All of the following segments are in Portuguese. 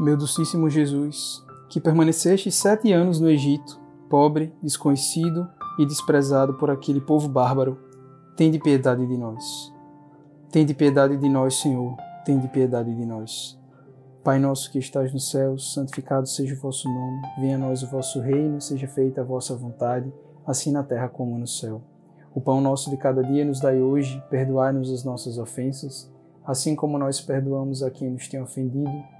Meu docíssimo Jesus, que permaneceste sete anos no Egito, pobre, desconhecido e desprezado por aquele povo bárbaro, tende piedade de nós. Tende piedade de nós, Senhor, tende piedade de nós. Pai nosso que estás nos céus, santificado seja o vosso nome, venha a nós o vosso reino, seja feita a vossa vontade, assim na terra como no céu. O pão nosso de cada dia nos dai hoje, perdoai-nos as nossas ofensas, assim como nós perdoamos a quem nos tem ofendido,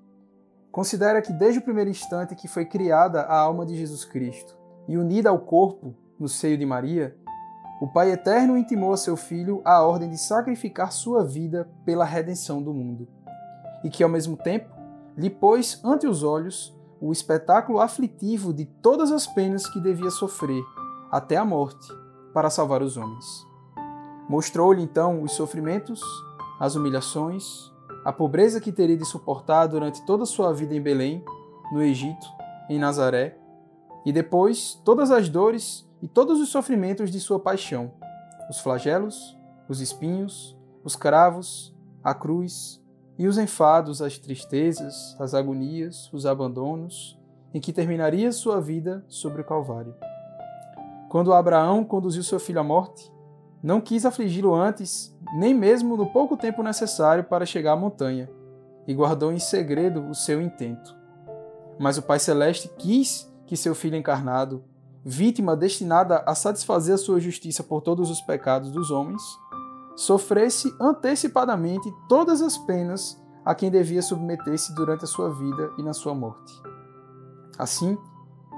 Considera que desde o primeiro instante que foi criada a alma de Jesus Cristo e unida ao corpo no seio de Maria, o Pai Eterno intimou a seu Filho a ordem de sacrificar sua vida pela redenção do mundo, e que, ao mesmo tempo, lhe pôs ante os olhos o espetáculo aflitivo de todas as penas que devia sofrer, até a morte, para salvar os homens. Mostrou-lhe então os sofrimentos, as humilhações, a pobreza que teria de suportar durante toda a sua vida em Belém, no Egito, em Nazaré, e depois todas as dores e todos os sofrimentos de sua paixão, os flagelos, os espinhos, os cravos, a cruz e os enfados, as tristezas, as agonias, os abandonos, em que terminaria sua vida sobre o Calvário. Quando Abraão conduziu seu filho à morte, não quis afligi-lo antes, nem mesmo no pouco tempo necessário para chegar à montanha, e guardou em segredo o seu intento. Mas o Pai Celeste quis que seu filho encarnado, vítima destinada a satisfazer a sua justiça por todos os pecados dos homens, sofresse antecipadamente todas as penas a quem devia submeter-se durante a sua vida e na sua morte. Assim,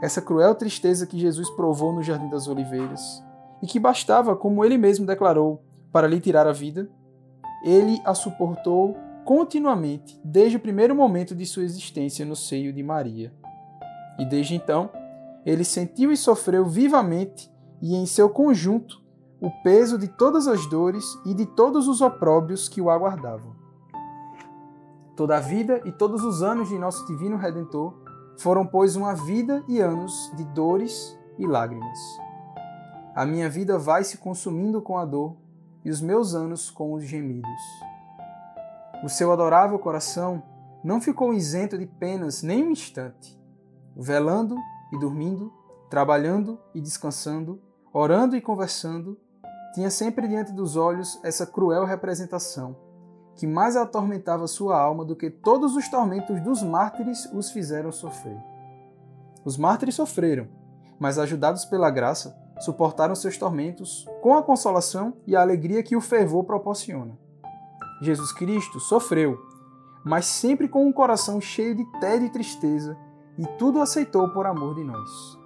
essa cruel tristeza que Jesus provou no Jardim das Oliveiras, e que bastava, como ele mesmo declarou, para lhe tirar a vida, ele a suportou continuamente desde o primeiro momento de sua existência no seio de Maria. E desde então, ele sentiu e sofreu vivamente e em seu conjunto o peso de todas as dores e de todos os opróbrios que o aguardavam. Toda a vida e todos os anos de nosso divino Redentor foram, pois, uma vida e anos de dores e lágrimas. A minha vida vai se consumindo com a dor e os meus anos com os gemidos. O seu adorável coração não ficou isento de penas nem um instante. Velando e dormindo, trabalhando e descansando, orando e conversando, tinha sempre diante dos olhos essa cruel representação, que mais atormentava sua alma do que todos os tormentos dos mártires os fizeram sofrer. Os mártires sofreram, mas ajudados pela graça, suportaram seus tormentos com a consolação e a alegria que o fervor proporciona. Jesus Cristo sofreu, mas sempre com um coração cheio de tédio e tristeza, e tudo aceitou por amor de nós.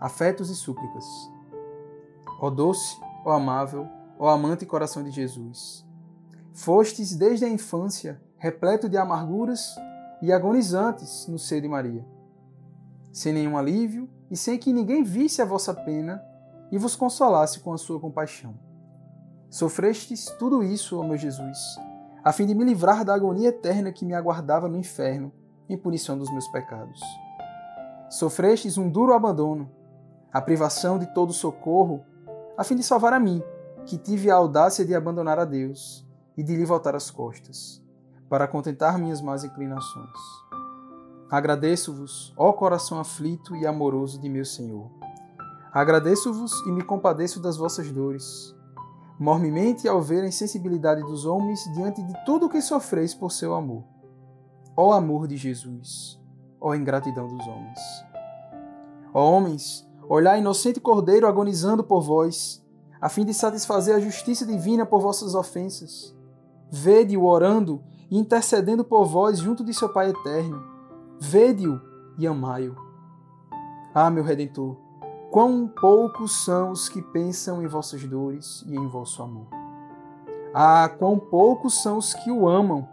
Afetos e súplicas. Ó doce, ó amável, ó amante coração de Jesus, fostes desde a infância repleto de amarguras e agonizantes no seio de Maria. Sem nenhum alívio, e sem que ninguém visse a vossa pena e vos consolasse com a sua compaixão. Sofrestes tudo isso, ó meu Jesus, a fim de me livrar da agonia eterna que me aguardava no inferno, em punição dos meus pecados. Sofrestes um duro abandono, a privação de todo socorro, a fim de salvar a mim, que tive a audácia de abandonar a Deus e de lhe voltar as costas, para contentar minhas más inclinações. Agradeço-vos, ó coração aflito e amoroso de meu Senhor. Agradeço-vos e me compadeço das vossas dores, mormemente ao ver a insensibilidade dos homens diante de tudo o que sofreis por seu amor. Ó amor de Jesus, ó ingratidão dos homens. Ó homens, olhai inocente cordeiro agonizando por vós, a fim de satisfazer a justiça divina por vossas ofensas. Vede-o orando e intercedendo por vós junto de seu Pai eterno Vede-o e amai-o. Ah, meu Redentor, quão poucos são os que pensam em vossas dores e em vosso amor. Ah, quão poucos são os que o amam.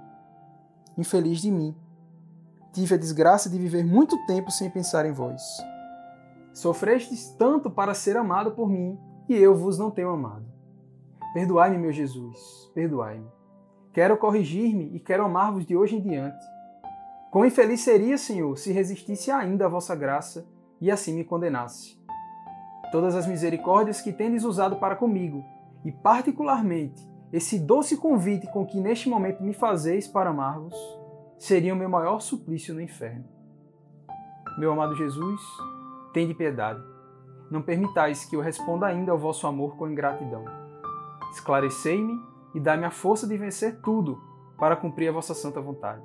Infeliz de mim, tive a desgraça de viver muito tempo sem pensar em vós. Sofrestes tanto para ser amado por mim, e eu vos não tenho amado. Perdoai-me, meu Jesus, perdoai-me. Quero corrigir-me e quero amar-vos de hoje em diante. Quão infeliz seria, Senhor, se resistisse ainda à vossa graça e assim me condenasse. Todas as misericórdias que tendes usado para comigo, e particularmente esse doce convite com que neste momento me fazeis para amar-vos, seria o meu maior suplício no inferno. Meu amado Jesus, tende piedade. Não permitais que eu responda ainda ao vosso amor com ingratidão. Esclarecei-me e dai-me a força de vencer tudo para cumprir a vossa santa vontade.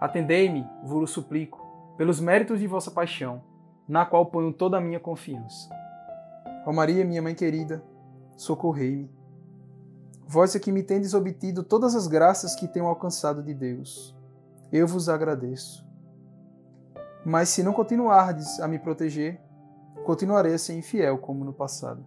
Atendei-me, vos suplico, pelos méritos de vossa paixão, na qual ponho toda a minha confiança. Ó Maria, minha mãe querida, socorrei-me. Vós é que me tendes obtido todas as graças que tenho alcançado de Deus eu vos agradeço. Mas se não continuardes a me proteger, continuarei a ser infiel como no passado.